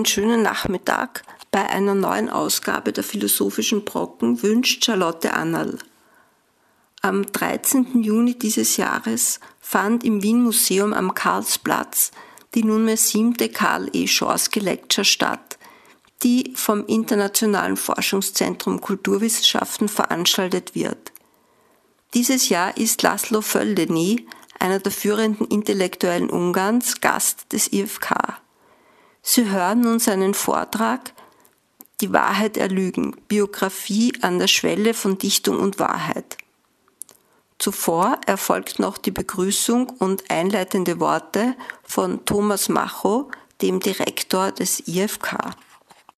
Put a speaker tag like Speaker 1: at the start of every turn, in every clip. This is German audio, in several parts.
Speaker 1: Einen schönen Nachmittag bei einer neuen Ausgabe der Philosophischen Brocken wünscht Charlotte Annal. Am 13. Juni dieses Jahres fand im Wien Museum am Karlsplatz die nunmehr siebte Karl E. Schorske Lecture statt, die vom Internationalen Forschungszentrum Kulturwissenschaften veranstaltet wird. Dieses Jahr ist Laszlo Földeny, einer der führenden Intellektuellen Ungarns, Gast des IFK. Sie hören nun seinen Vortrag Die Wahrheit erlügen, Biografie an der Schwelle von Dichtung und Wahrheit. Zuvor erfolgt noch die Begrüßung und einleitende Worte von Thomas Macho, dem Direktor des IFK.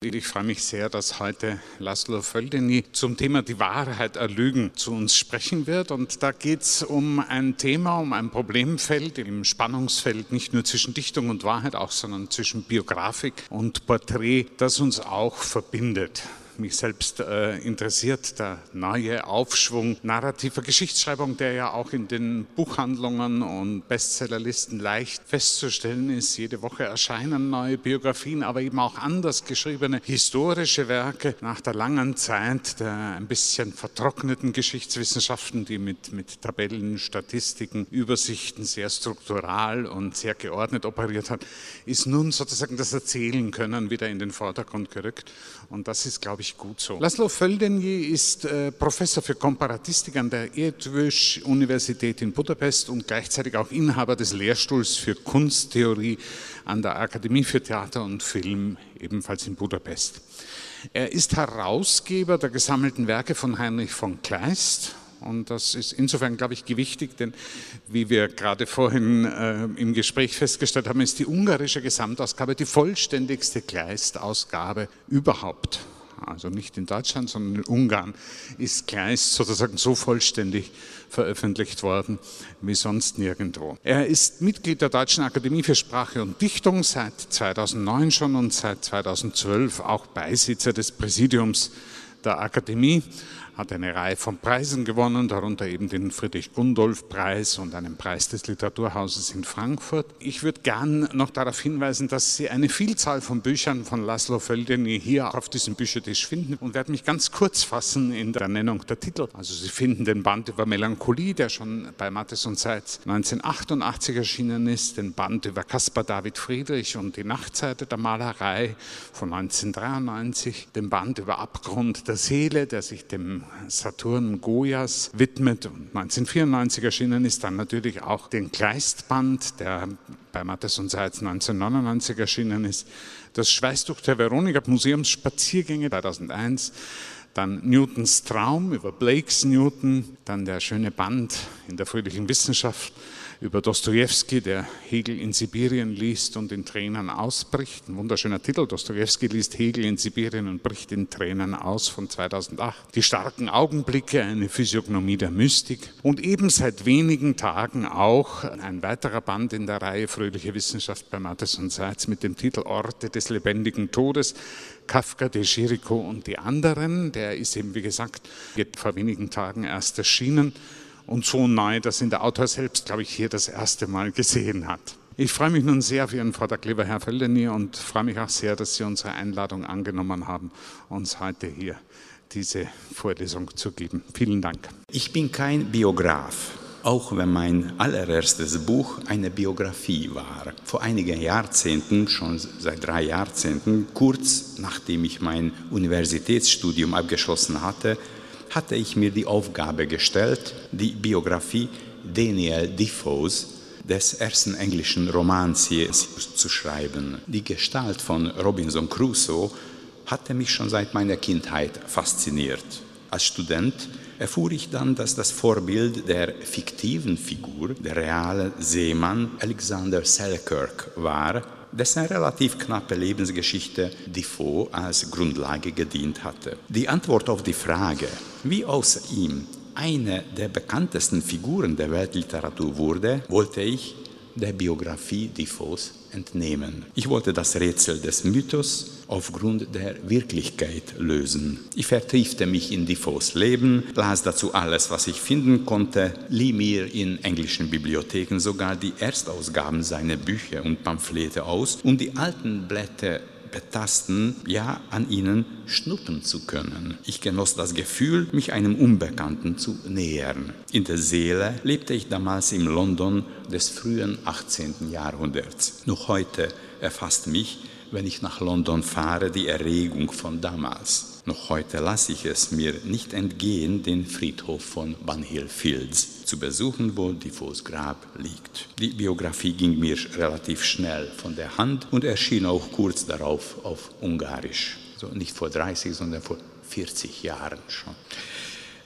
Speaker 2: Ich freue mich sehr, dass heute Laszlo Földeny zum Thema die Wahrheit erlügen zu uns sprechen wird. Und da geht es um ein Thema, um ein Problemfeld im Spannungsfeld nicht nur zwischen Dichtung und Wahrheit auch, sondern zwischen Biografik und Porträt, das uns auch verbindet mich selbst äh, interessiert, der neue Aufschwung narrativer Geschichtsschreibung, der ja auch in den Buchhandlungen und Bestsellerlisten leicht festzustellen ist. Jede Woche erscheinen neue Biografien, aber eben auch anders geschriebene historische Werke nach der langen Zeit der ein bisschen vertrockneten Geschichtswissenschaften, die mit, mit Tabellen, Statistiken, Übersichten sehr struktural und sehr geordnet operiert hat, ist nun sozusagen das Erzählen können wieder in den Vordergrund gerückt. Und das ist, glaube ich, gut so. Laszlo Földeny ist äh, Professor für Komparatistik an der Eötvös-Universität in Budapest und gleichzeitig auch Inhaber des Lehrstuhls für Kunsttheorie an der Akademie für Theater und Film, ebenfalls in Budapest. Er ist Herausgeber der gesammelten Werke von Heinrich von Kleist und das ist insofern, glaube ich, gewichtig, denn wie wir gerade vorhin äh, im Gespräch festgestellt haben, ist die ungarische Gesamtausgabe die vollständigste Kleist-Ausgabe überhaupt. Also nicht in Deutschland, sondern in Ungarn ist Kleist sozusagen so vollständig veröffentlicht worden wie sonst nirgendwo. Er ist Mitglied der Deutschen Akademie für Sprache und Dichtung seit 2009 schon und seit 2012 auch Beisitzer des Präsidiums der Akademie hat eine Reihe von Preisen gewonnen, darunter eben den Friedrich-Gundolf-Preis und einen Preis des Literaturhauses in Frankfurt. Ich würde gern noch darauf hinweisen, dass Sie eine Vielzahl von Büchern von Laszlo Földeny hier auf diesem Büchertisch finden und werde mich ganz kurz fassen in der Nennung der Titel. Also Sie finden den Band über Melancholie, der schon bei Mattes und Seitz 1988 erschienen ist, den Band über Caspar David Friedrich und die Nachtseite der Malerei von 1993, den Band über Abgrund der Seele, der sich dem Saturn Goyas widmet. Und 1994 erschienen ist dann natürlich auch den Kleistband, der bei Mattes und Seitz 1999 erschienen ist. Das Schweißtuch der Veronika Museumsspaziergänge 2001 dann Newtons Traum über Blakes Newton, dann der schöne Band in der fröhlichen Wissenschaft über Dostoevsky, der Hegel in Sibirien liest und in Tränen ausbricht. Ein wunderschöner Titel. Dostoevsky liest Hegel in Sibirien und bricht in Tränen aus von 2008. Die starken Augenblicke, eine Physiognomie der Mystik. Und eben seit wenigen Tagen auch ein weiterer Band in der Reihe Fröhliche Wissenschaft bei Mattes und Seitz mit dem Titel Orte des lebendigen Todes. Kafka, De Chirico und die anderen. Der ist eben, wie gesagt, vor wenigen Tagen erst erschienen und so neu, dass ihn der Autor selbst, glaube ich, hier das erste Mal gesehen hat. Ich freue mich nun sehr auf Ihren Vortrag, lieber Herr Feldeny, und freue mich auch sehr, dass Sie unsere Einladung angenommen haben, uns heute hier diese Vorlesung zu geben. Vielen Dank.
Speaker 3: Ich bin kein Biograf, auch wenn mein allererstes Buch eine Biografie war. Vor einigen Jahrzehnten, schon seit drei Jahrzehnten, kurz nachdem ich mein Universitätsstudium abgeschlossen hatte, hatte ich mir die Aufgabe gestellt, die Biografie Daniel Defoes des ersten englischen Romans hier zu schreiben. Die Gestalt von Robinson Crusoe hatte mich schon seit meiner Kindheit fasziniert. Als Student erfuhr ich dann, dass das Vorbild der fiktiven Figur, der reale Seemann Alexander Selkirk war, dessen relativ knappe Lebensgeschichte Defoe als Grundlage gedient hatte. Die Antwort auf die Frage, wie aus ihm eine der bekanntesten Figuren der Weltliteratur wurde, wollte ich der Biografie Defoes entnehmen. Ich wollte das Rätsel des Mythos aufgrund der Wirklichkeit lösen. Ich vertiefte mich in Defoes Leben, las dazu alles, was ich finden konnte, lieh mir in englischen Bibliotheken sogar die Erstausgaben seiner Bücher und Pamphlete aus, um die alten Blätter betasten, ja an ihnen schnuppern zu können. Ich genoss das Gefühl, mich einem Unbekannten zu nähern. In der Seele lebte ich damals im London des frühen 18. Jahrhunderts. Noch heute erfasst mich, wenn ich nach London fahre, die Erregung von damals. Noch heute lasse ich es mir nicht entgehen, den Friedhof von Bunhill Fields zu besuchen, wo Defoes Grab liegt. Die Biografie ging mir relativ schnell von der Hand und erschien auch kurz darauf auf Ungarisch. So nicht vor 30, sondern vor 40 Jahren schon.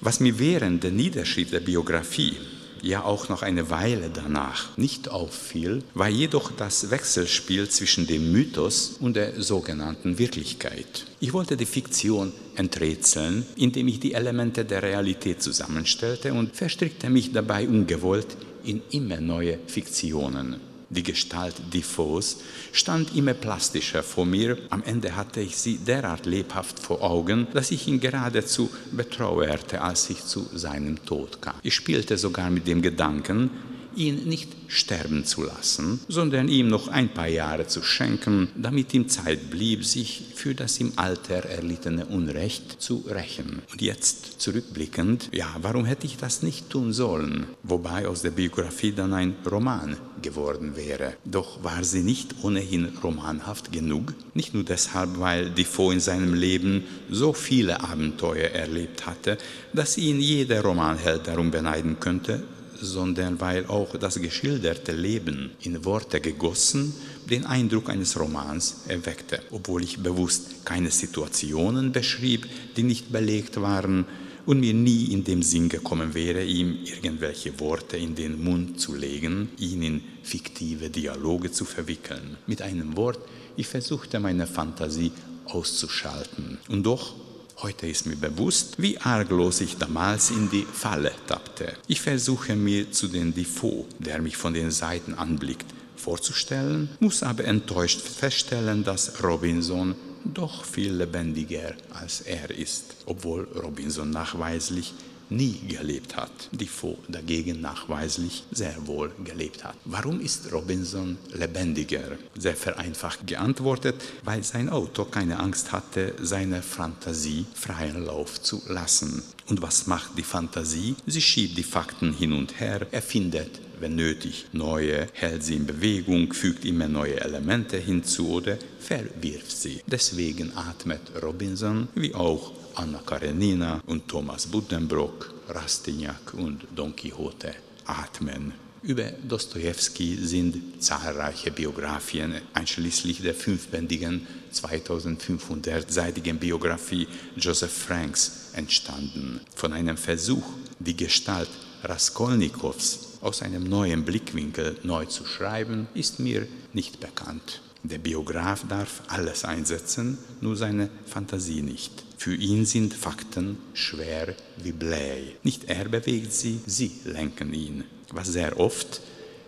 Speaker 3: Was mir während der Niederschrift der Biografie ja auch noch eine Weile danach nicht auffiel, war jedoch das Wechselspiel zwischen dem Mythos und der sogenannten Wirklichkeit. Ich wollte die Fiktion enträtseln, indem ich die Elemente der Realität zusammenstellte und verstrickte mich dabei ungewollt in immer neue Fiktionen. Die Gestalt Defoes stand immer plastischer vor mir. Am Ende hatte ich sie derart lebhaft vor Augen, dass ich ihn geradezu betrauerte, als ich zu seinem Tod kam. Ich spielte sogar mit dem Gedanken, ihn nicht sterben zu lassen, sondern ihm noch ein paar Jahre zu schenken, damit ihm Zeit blieb, sich für das im Alter erlittene Unrecht zu rächen. Und jetzt zurückblickend, ja, warum hätte ich das nicht tun sollen? Wobei aus der Biografie dann ein Roman geworden wäre. Doch war sie nicht ohnehin romanhaft genug? Nicht nur deshalb, weil Defoe in seinem Leben so viele Abenteuer erlebt hatte, dass ihn jeder Romanheld darum beneiden könnte, sondern weil auch das geschilderte Leben in Worte gegossen den Eindruck eines Romans erweckte, obwohl ich bewusst keine Situationen beschrieb, die nicht belegt waren und mir nie in dem Sinn gekommen wäre, ihm irgendwelche Worte in den Mund zu legen, ihn in fiktive Dialoge zu verwickeln. Mit einem Wort, ich versuchte meine Fantasie auszuschalten. Und doch Heute ist mir bewusst, wie arglos ich damals in die Falle tappte. Ich versuche mir zu den Defoe, der mich von den Seiten anblickt, vorzustellen, muss aber enttäuscht feststellen, dass Robinson doch viel lebendiger als er ist, obwohl Robinson nachweislich nie gelebt hat, Defoe dagegen nachweislich sehr wohl gelebt hat. Warum ist Robinson lebendiger? Sehr vereinfacht geantwortet, weil sein Autor keine Angst hatte, seiner Fantasie freien Lauf zu lassen. Und was macht die Fantasie? Sie schiebt die Fakten hin und her, erfindet wenn nötig, neue, hält sie in Bewegung, fügt immer neue Elemente hinzu oder verwirft sie. Deswegen atmet Robinson wie auch Anna Karenina und Thomas Buddenbrock, Rastignac und Don Quixote atmen. Über Dostoevsky sind zahlreiche Biografien, einschließlich der fünfbändigen 2500-seitigen Biografie Joseph Franks, entstanden. Von einem Versuch, die Gestalt Raskolnikows aus einem neuen Blickwinkel neu zu schreiben, ist mir nicht bekannt. Der Biograf darf alles einsetzen, nur seine Fantasie nicht. Für ihn sind Fakten schwer wie Blei. Nicht er bewegt sie, sie lenken ihn. Was sehr oft,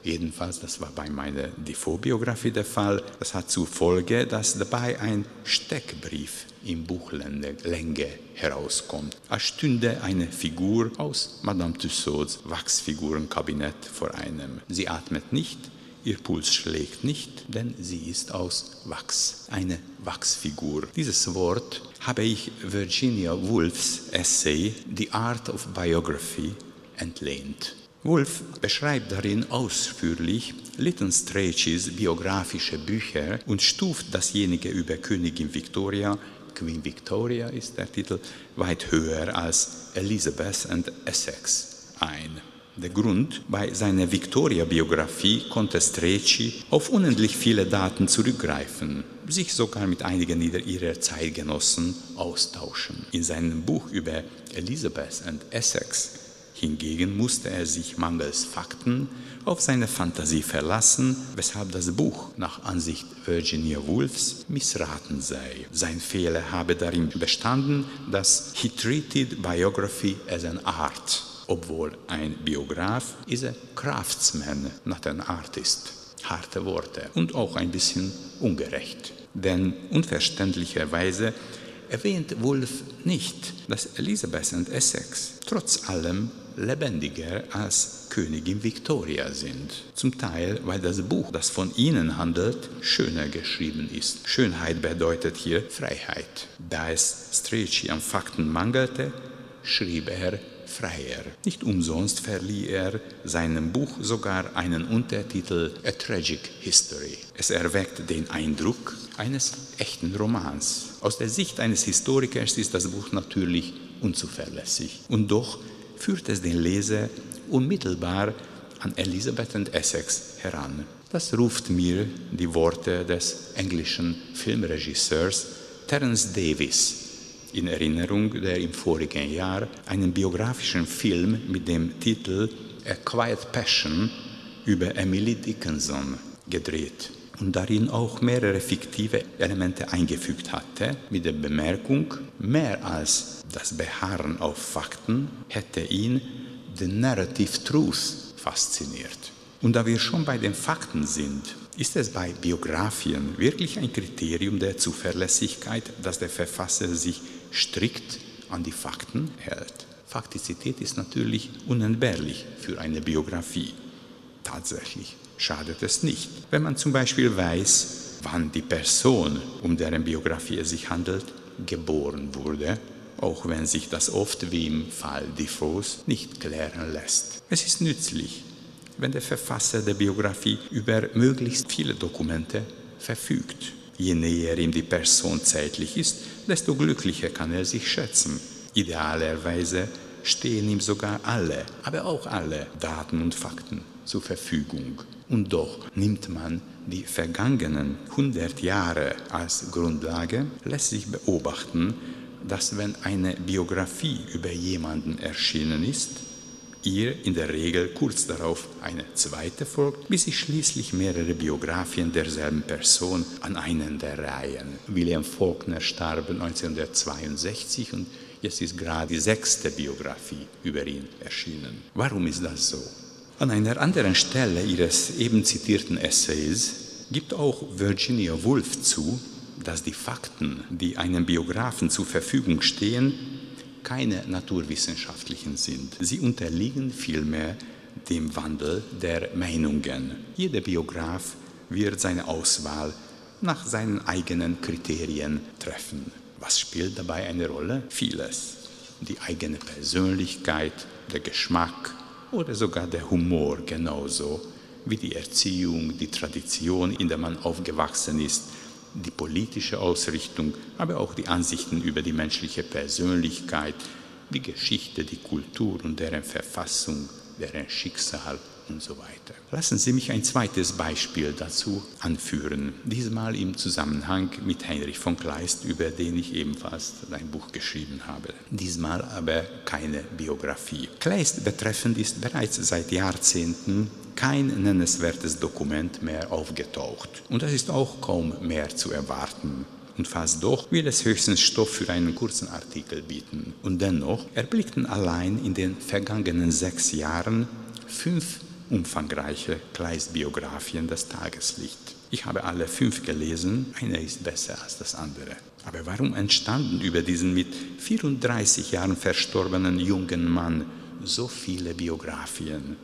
Speaker 3: jedenfalls das war bei meiner Defoe-Biografie der Fall, das hat zur Folge, dass dabei ein Steckbrief im Buchlänge herauskommt, als stünde eine Figur aus Madame Tussauds Wachsfigurenkabinett vor einem. Sie atmet nicht, Ihr Puls schlägt nicht, denn sie ist aus Wachs, eine Wachsfigur. Dieses Wort habe ich Virginia Woolfs Essay The Art of Biography entlehnt. Woolf beschreibt darin ausführlich Lytton Strachey's biografische Bücher und stuft dasjenige über Königin Victoria, Queen Victoria ist der Titel, weit höher als Elizabeth and Essex ein. Der Grund, bei seiner Victoria-Biografie konnte Streci auf unendlich viele Daten zurückgreifen, sich sogar mit einigen ihrer Zeitgenossen austauschen. In seinem Buch über Elizabeth und Essex Hingegen musste er sich mangels Fakten auf seine Fantasie verlassen, weshalb das Buch nach Ansicht Virginia Woolfs missraten sei. Sein Fehler habe darin bestanden, dass he treated biography as an art, obwohl ein Biograf is a craftsman, not an artist. Harte Worte und auch ein bisschen ungerecht. Denn unverständlicherweise erwähnt Wolf nicht, dass Elizabeth und Essex trotz allem lebendiger als Königin Victoria sind. Zum Teil, weil das Buch, das von ihnen handelt, schöner geschrieben ist. Schönheit bedeutet hier Freiheit. Da es Strachey an Fakten mangelte, schrieb er freier. Nicht umsonst verlieh er seinem Buch sogar einen Untertitel A Tragic History. Es erweckt den Eindruck eines echten Romans. Aus der Sicht eines Historikers ist das Buch natürlich unzuverlässig. Und doch führt es den Leser unmittelbar an Elizabeth und Essex heran. Das ruft mir die Worte des englischen Filmregisseurs Terence Davis in Erinnerung, der im vorigen Jahr einen biografischen Film mit dem Titel A Quiet Passion über Emily Dickinson gedreht und darin auch mehrere fiktive Elemente eingefügt hatte, mit der Bemerkung, mehr als das Beharren auf Fakten hätte ihn the narrative truth fasziniert. Und da wir schon bei den Fakten sind, ist es bei Biografien wirklich ein Kriterium der Zuverlässigkeit, dass der Verfasser sich strikt an die Fakten hält. Faktizität ist natürlich unentbehrlich für eine Biografie. Tatsächlich schadet es nicht. Wenn man zum Beispiel weiß, wann die Person, um deren Biografie es sich handelt, geboren wurde, auch wenn sich das oft wie im Fall Defoes nicht klären lässt. Es ist nützlich, wenn der Verfasser der Biografie über möglichst viele Dokumente verfügt. Je näher ihm die Person zeitlich ist, desto glücklicher kann er sich schätzen. Idealerweise stehen ihm sogar alle, aber auch alle Daten und Fakten zur Verfügung. Und doch nimmt man die vergangenen 100 Jahre als Grundlage, lässt sich beobachten, dass wenn eine Biografie über jemanden erschienen ist, ihr in der Regel kurz darauf eine zweite folgt, bis sich schließlich mehrere Biografien derselben Person an einen der Reihen. William Faulkner starb 1962 und jetzt ist gerade die sechste Biografie über ihn erschienen. Warum ist das so? An einer anderen Stelle ihres eben zitierten Essays gibt auch Virginia Woolf zu, dass die Fakten, die einem Biografen zur Verfügung stehen, keine naturwissenschaftlichen sind. Sie unterliegen vielmehr dem Wandel der Meinungen. Jeder Biograf wird seine Auswahl nach seinen eigenen Kriterien treffen. Was spielt dabei eine Rolle? Vieles. Die eigene Persönlichkeit, der Geschmack oder sogar der Humor genauso wie die Erziehung, die Tradition, in der man aufgewachsen ist, die politische Ausrichtung, aber auch die Ansichten über die menschliche Persönlichkeit, die Geschichte, die Kultur und deren Verfassung, deren Schicksal und so weiter. Lassen Sie mich ein zweites Beispiel dazu anführen, diesmal im Zusammenhang mit Heinrich von Kleist, über den ich ebenfalls ein Buch geschrieben habe. Diesmal aber keine Biografie. Kleist betreffend ist bereits seit Jahrzehnten kein nennenswertes Dokument mehr aufgetaucht. Und das ist auch kaum mehr zu erwarten. Und fast doch will es höchstens Stoff für einen kurzen Artikel bieten. Und dennoch erblickten allein in den vergangenen sechs Jahren fünf umfangreiche Kleist-Biografien das Tageslicht. Ich habe alle fünf gelesen, eine ist besser als das andere. Aber warum entstanden über diesen mit 34 Jahren verstorbenen jungen Mann so viele Biografien?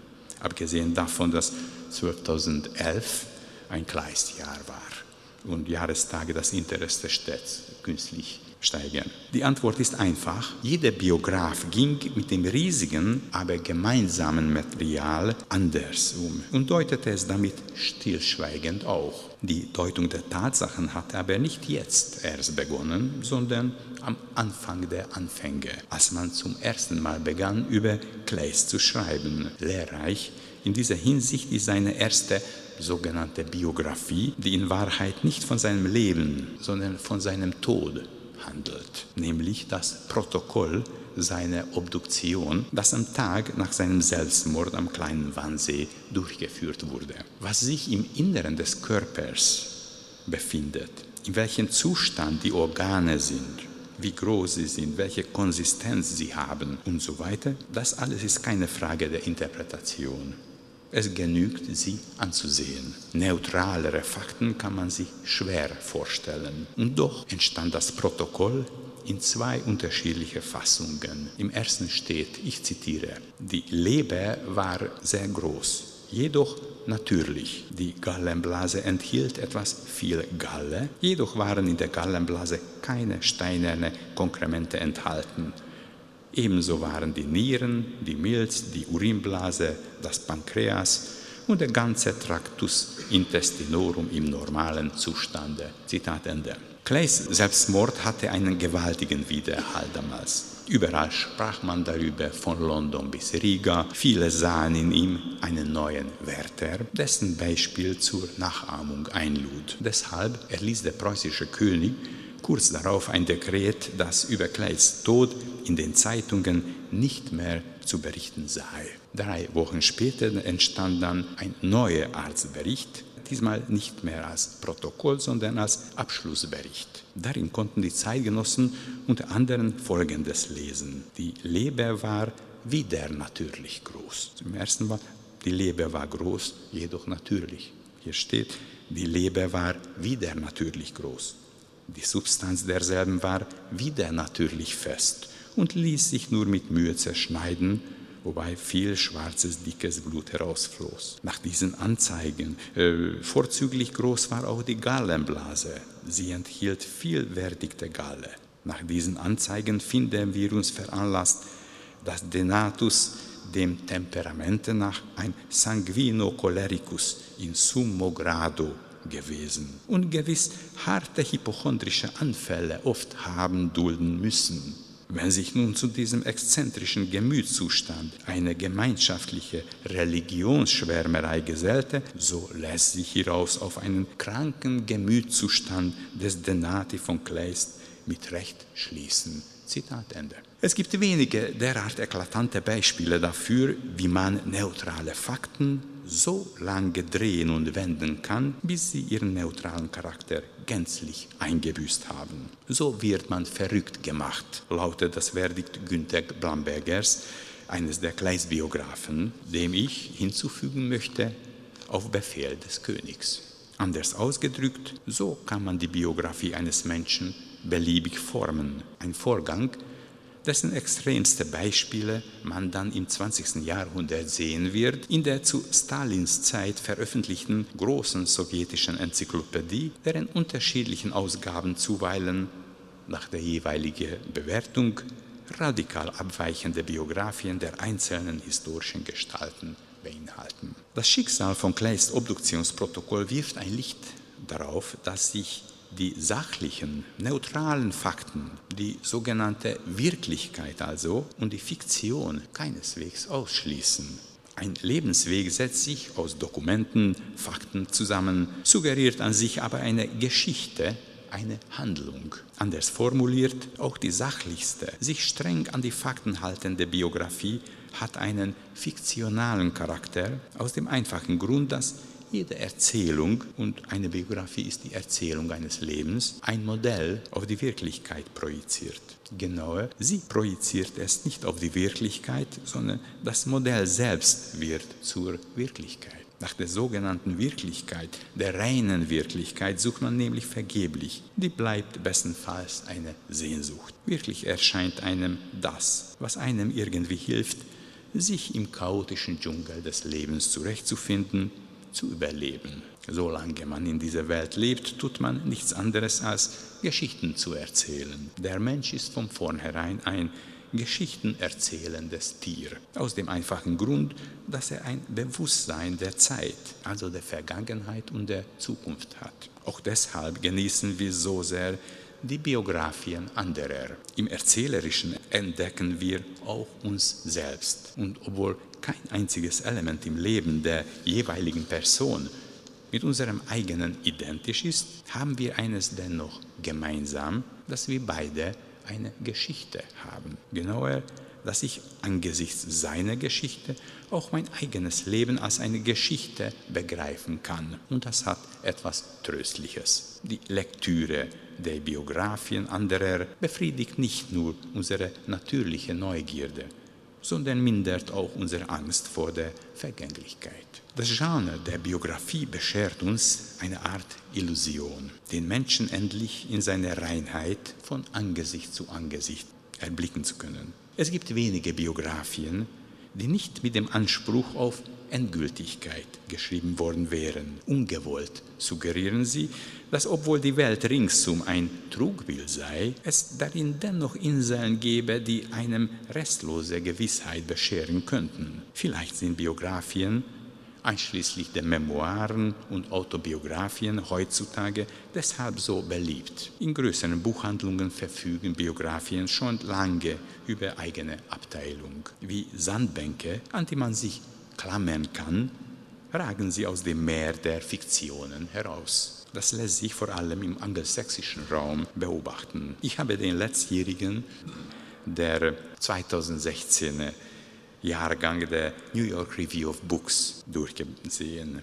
Speaker 3: abgesehen davon, dass 2011 ein Kleistjahr war und Jahrestage das Interesse stets künstlich steigern. Die Antwort ist einfach. Jeder Biograf ging mit dem riesigen, aber gemeinsamen Material anders um und deutete es damit stillschweigend auch. Die Deutung der Tatsachen hatte aber nicht jetzt erst begonnen, sondern am Anfang der Anfänge, als man zum ersten Mal begann, über Clays zu schreiben. Lehrreich in dieser Hinsicht ist seine erste sogenannte Biografie, die in Wahrheit nicht von seinem Leben, sondern von seinem Tod handelt, nämlich das Protokoll seine Obduktion, das am Tag nach seinem Selbstmord am kleinen Wannsee durchgeführt wurde. Was sich im Inneren des Körpers befindet, in welchem Zustand die Organe sind, wie groß sie sind, welche Konsistenz sie haben und so weiter, das alles ist keine Frage der Interpretation. Es genügt, sie anzusehen. Neutralere Fakten kann man sich schwer vorstellen. Und doch entstand das Protokoll in zwei unterschiedliche Fassungen. Im ersten steht, ich zitiere, die Leber war sehr groß, jedoch natürlich. Die Gallenblase enthielt etwas viel Galle, jedoch waren in der Gallenblase keine steinerne Konkremente enthalten. Ebenso waren die Nieren, die Milz, die Urinblase, das Pankreas und der ganze Tractus intestinorum im normalen Zustande. Zitat Ende. Clays Selbstmord hatte einen gewaltigen Widerhall damals. Überall sprach man darüber, von London bis Riga. Viele sahen in ihm einen neuen Wärter, dessen Beispiel zur Nachahmung einlud. Deshalb erließ der preußische König kurz darauf ein Dekret, das über Clays Tod in den Zeitungen nicht mehr zu berichten sei. Drei Wochen später entstand dann ein neuer Arztbericht, diesmal nicht mehr als Protokoll, sondern als Abschlussbericht. Darin konnten die Zeitgenossen unter anderem Folgendes lesen. Die Leber war wieder natürlich groß. Zum ersten Mal, die Leber war groß, jedoch natürlich. Hier steht, die Leber war wieder natürlich groß. Die Substanz derselben war wieder natürlich fest und ließ sich nur mit Mühe zerschneiden, wobei viel schwarzes, dickes Blut herausfloss. Nach diesen Anzeigen äh, vorzüglich groß war auch die Gallenblase. Sie enthielt viel verdigte Galle. Nach diesen Anzeigen finden wir uns veranlasst, dass Denatus dem Temperamente nach ein Sanguino cholericus in summo grado gewesen und gewiss harte hypochondrische Anfälle oft haben dulden müssen. Wenn sich nun zu diesem exzentrischen Gemütszustand eine gemeinschaftliche Religionsschwärmerei gesellte, so lässt sich hieraus auf einen kranken Gemütszustand des Denati von Kleist mit Recht schließen. Zitat Ende. Es gibt wenige derart eklatante Beispiele dafür, wie man neutrale Fakten so lange drehen und wenden kann, bis sie ihren neutralen Charakter gänzlich eingebüßt haben. So wird man verrückt gemacht, lautet das Verdikt Günther Blambergers, eines der Kleistbiografen, dem ich hinzufügen möchte, auf Befehl des Königs. Anders ausgedrückt, so kann man die Biografie eines Menschen beliebig formen. Ein Vorgang, dessen extremste Beispiele man dann im 20. Jahrhundert sehen wird, in der zu Stalins Zeit veröffentlichten großen sowjetischen Enzyklopädie, deren unterschiedlichen Ausgaben zuweilen nach der jeweiligen Bewertung radikal abweichende Biografien der einzelnen historischen Gestalten beinhalten. Das Schicksal von Kleist Obduktionsprotokoll wirft ein Licht darauf, dass sich die sachlichen, neutralen Fakten, die sogenannte Wirklichkeit also und die Fiktion keineswegs ausschließen. Ein Lebensweg setzt sich aus Dokumenten, Fakten zusammen, suggeriert an sich aber eine Geschichte, eine Handlung. Anders formuliert, auch die sachlichste, sich streng an die Fakten haltende Biografie hat einen fiktionalen Charakter aus dem einfachen Grund, dass jede Erzählung, und eine Biografie ist die Erzählung eines Lebens, ein Modell auf die Wirklichkeit projiziert. Genauer, sie projiziert es nicht auf die Wirklichkeit, sondern das Modell selbst wird zur Wirklichkeit. Nach der sogenannten Wirklichkeit, der reinen Wirklichkeit, sucht man nämlich vergeblich. Die bleibt bestenfalls eine Sehnsucht. Wirklich erscheint einem das, was einem irgendwie hilft, sich im chaotischen Dschungel des Lebens zurechtzufinden zu überleben. Solange man in dieser Welt lebt, tut man nichts anderes als Geschichten zu erzählen. Der Mensch ist von vornherein ein Geschichten erzählendes Tier. Aus dem einfachen Grund, dass er ein Bewusstsein der Zeit, also der Vergangenheit und der Zukunft hat. Auch deshalb genießen wir so sehr die Biografien anderer. Im Erzählerischen entdecken wir auch uns selbst. Und obwohl kein einziges Element im Leben der jeweiligen Person mit unserem eigenen identisch ist, haben wir eines dennoch gemeinsam, dass wir beide eine Geschichte haben. Genauer, dass ich angesichts seiner Geschichte auch mein eigenes Leben als eine Geschichte begreifen kann. Und das hat etwas Tröstliches. Die Lektüre der Biografien anderer befriedigt nicht nur unsere natürliche Neugierde, sondern mindert auch unsere Angst vor der Vergänglichkeit. Das Genre der Biografie beschert uns eine Art Illusion, den Menschen endlich in seiner Reinheit von Angesicht zu Angesicht erblicken zu können. Es gibt wenige Biografien, die nicht mit dem Anspruch auf Endgültigkeit geschrieben worden wären. Ungewollt suggerieren sie, dass obwohl die Welt ringsum ein Trugbild sei, es darin dennoch Inseln gäbe, die einem restlose Gewissheit bescheren könnten. Vielleicht sind Biografien einschließlich der Memoiren und Autobiografien heutzutage deshalb so beliebt. In größeren Buchhandlungen verfügen Biografien schon lange über eigene Abteilung. Wie Sandbänke, an die man sich klammern kann, ragen sie aus dem Meer der Fiktionen heraus. Das lässt sich vor allem im angelsächsischen Raum beobachten. Ich habe den letztjährigen der 2016 Jahrgang der New York Review of Books durchgesehen.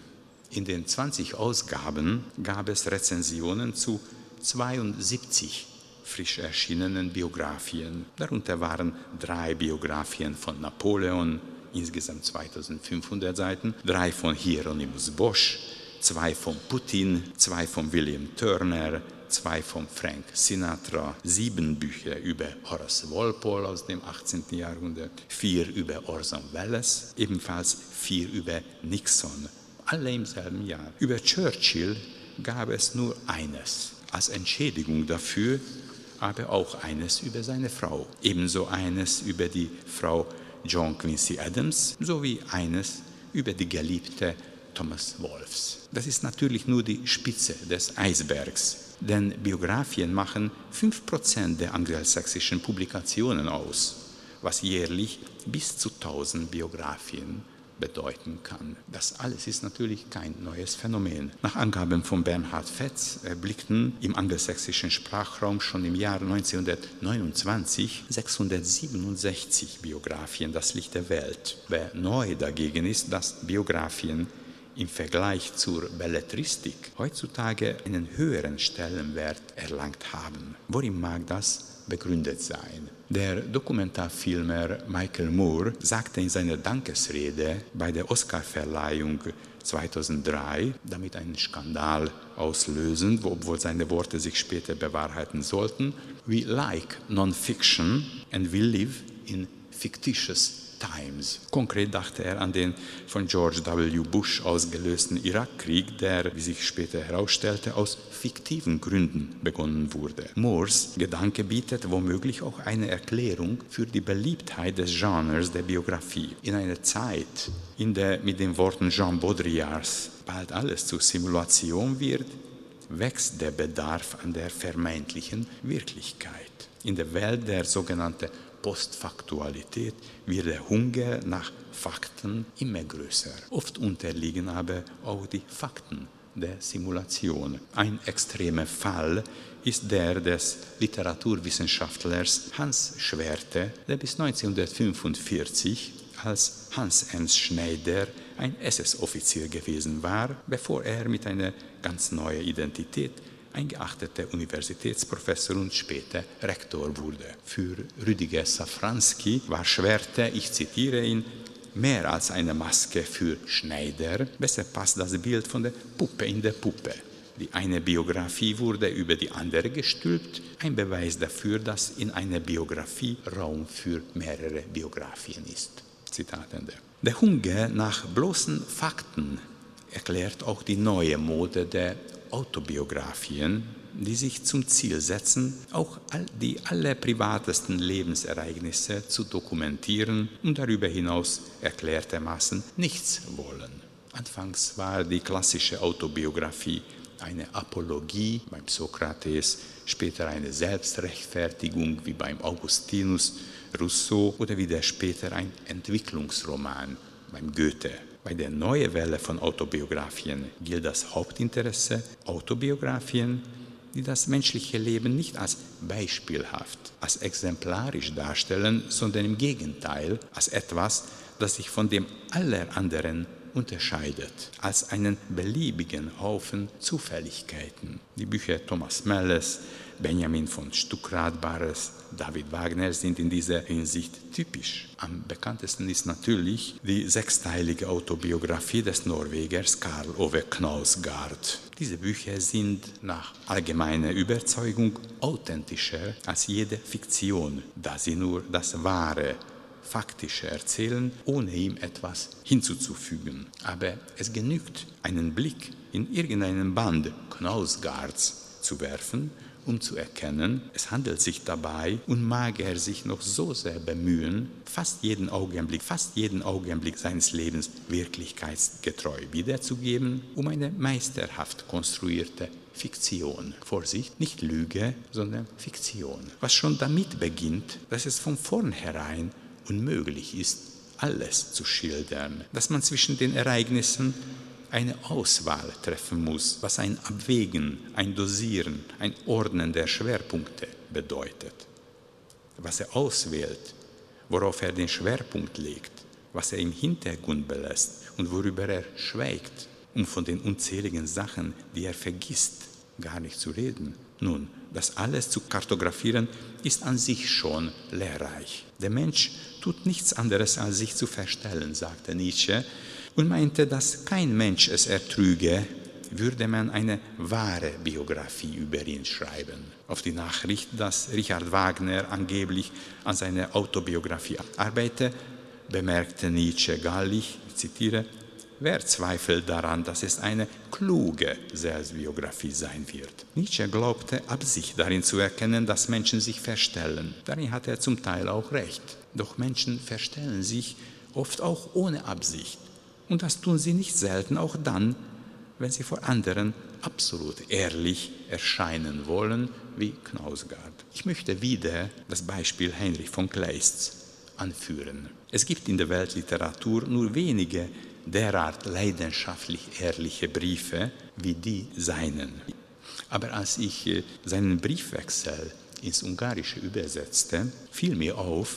Speaker 3: In den 20 Ausgaben gab es Rezensionen zu 72 frisch erschienenen Biografien. Darunter waren drei Biografien von Napoleon, insgesamt 2500 Seiten, drei von Hieronymus Bosch, zwei von Putin, zwei von William Turner, zwei von Frank Sinatra, sieben Bücher über Horace Walpole aus dem 18. Jahrhundert, vier über Orson Welles, ebenfalls vier über Nixon, alle im selben Jahr. Über Churchill gab es nur eines als Entschädigung dafür, aber auch eines über seine Frau, ebenso eines über die Frau John Quincy Adams sowie eines über die Geliebte Thomas Wolfs. Das ist natürlich nur die Spitze des Eisbergs denn Biografien machen 5% der angelsächsischen Publikationen aus, was jährlich bis zu 1000 Biografien bedeuten kann. Das alles ist natürlich kein neues Phänomen. Nach Angaben von Bernhard Fetz erblickten im angelsächsischen Sprachraum schon im Jahr 1929 667 Biografien das Licht der Welt. Wer neu dagegen ist, dass Biografien im Vergleich zur Belletristik heutzutage einen höheren Stellenwert erlangt haben. Worin mag das begründet sein? Der Dokumentarfilmer Michael Moore sagte in seiner Dankesrede bei der Oscarverleihung 2003, damit einen Skandal auslösend, obwohl seine Worte sich später bewahrheiten sollten, We like non-fiction and we live in fictitious Times. Konkret dachte er an den von George W. Bush ausgelösten Irakkrieg, der, wie sich später herausstellte, aus fiktiven Gründen begonnen wurde. Moores Gedanke bietet womöglich auch eine Erklärung für die Beliebtheit des Genres der Biografie. In einer Zeit, in der mit den Worten Jean Baudrillards bald alles zur Simulation wird, wächst der Bedarf an der vermeintlichen Wirklichkeit. In der Welt der sogenannten Postfaktualität wird der Hunger nach Fakten immer größer. Oft unterliegen aber auch die Fakten der Simulation. Ein extremer Fall ist der des Literaturwissenschaftlers Hans Schwerte, der bis 1945 als Hans Ernst Schneider ein SS-Offizier gewesen war, bevor er mit einer ganz neuen Identität ein geachteter Universitätsprofessor und später Rektor wurde. Für Rüdiger Safranski war Schwerte, ich zitiere ihn, mehr als eine Maske für Schneider. Besser passt das Bild von der Puppe in der Puppe. Die eine Biografie wurde über die andere gestülpt, ein Beweis dafür, dass in einer Biografie Raum für mehrere Biografien ist. Zitat Ende. Der Hunger nach bloßen Fakten erklärt auch die neue Mode der Autobiografien, die sich zum Ziel setzen, auch die allerprivatesten Lebensereignisse zu dokumentieren und darüber hinaus erklärtermaßen nichts wollen. Anfangs war die klassische Autobiografie eine Apologie beim Sokrates, später eine Selbstrechtfertigung wie beim Augustinus, Rousseau oder wieder später ein Entwicklungsroman beim Goethe. Bei der neuen Welle von Autobiografien gilt das Hauptinteresse, Autobiografien die das menschliche Leben nicht als beispielhaft, als exemplarisch darstellen, sondern im Gegenteil als etwas, das sich von dem aller anderen unterscheidet, als einen beliebigen Haufen Zufälligkeiten. Die Bücher Thomas Melles, Benjamin von Stuckrad-Barres, David Wagner sind in dieser Hinsicht typisch. Am bekanntesten ist natürlich die sechsteilige Autobiografie des Norwegers Karl Ove Knausgard. Diese Bücher sind nach allgemeiner Überzeugung authentischer als jede Fiktion, da sie nur das Wahre faktische erzählen, ohne ihm etwas hinzuzufügen. Aber es genügt, einen Blick in irgendeinen Band Knausgards zu werfen, um zu erkennen, es handelt sich dabei und mag er sich noch so sehr bemühen, fast jeden Augenblick, fast jeden Augenblick seines Lebens wirklichkeitsgetreu wiederzugeben, um eine meisterhaft konstruierte Fiktion. Vorsicht, nicht Lüge, sondern Fiktion. Was schon damit beginnt, dass es von vornherein unmöglich ist, alles zu schildern, dass man zwischen den Ereignissen eine Auswahl treffen muss, was ein Abwägen, ein Dosieren, ein Ordnen der Schwerpunkte bedeutet. Was er auswählt, worauf er den Schwerpunkt legt, was er im Hintergrund belässt und worüber er schweigt, um von den unzähligen Sachen, die er vergisst, gar nicht zu reden. Nun, das alles zu kartografieren, ist an sich schon lehrreich. Der Mensch tut nichts anderes, als sich zu verstellen, sagte Nietzsche, und meinte, dass kein Mensch es ertrüge, würde man eine wahre Biografie über ihn schreiben. Auf die Nachricht, dass Richard Wagner angeblich an seiner Autobiografie arbeite, bemerkte Nietzsche gallig, ich zitiere, Wer zweifelt daran, dass es eine kluge Selbstbiografie sein wird? Nietzsche glaubte, Absicht darin zu erkennen, dass Menschen sich verstellen. Darin hat er zum Teil auch recht. Doch Menschen verstellen sich oft auch ohne Absicht. Und das tun sie nicht selten auch dann, wenn sie vor anderen absolut ehrlich erscheinen wollen, wie Knausgard. Ich möchte wieder das Beispiel Heinrich von Kleist anführen. Es gibt in der Weltliteratur nur wenige derart leidenschaftlich ehrliche Briefe wie die seinen. Aber als ich äh, seinen Briefwechsel ins Ungarische übersetzte, fiel mir auf,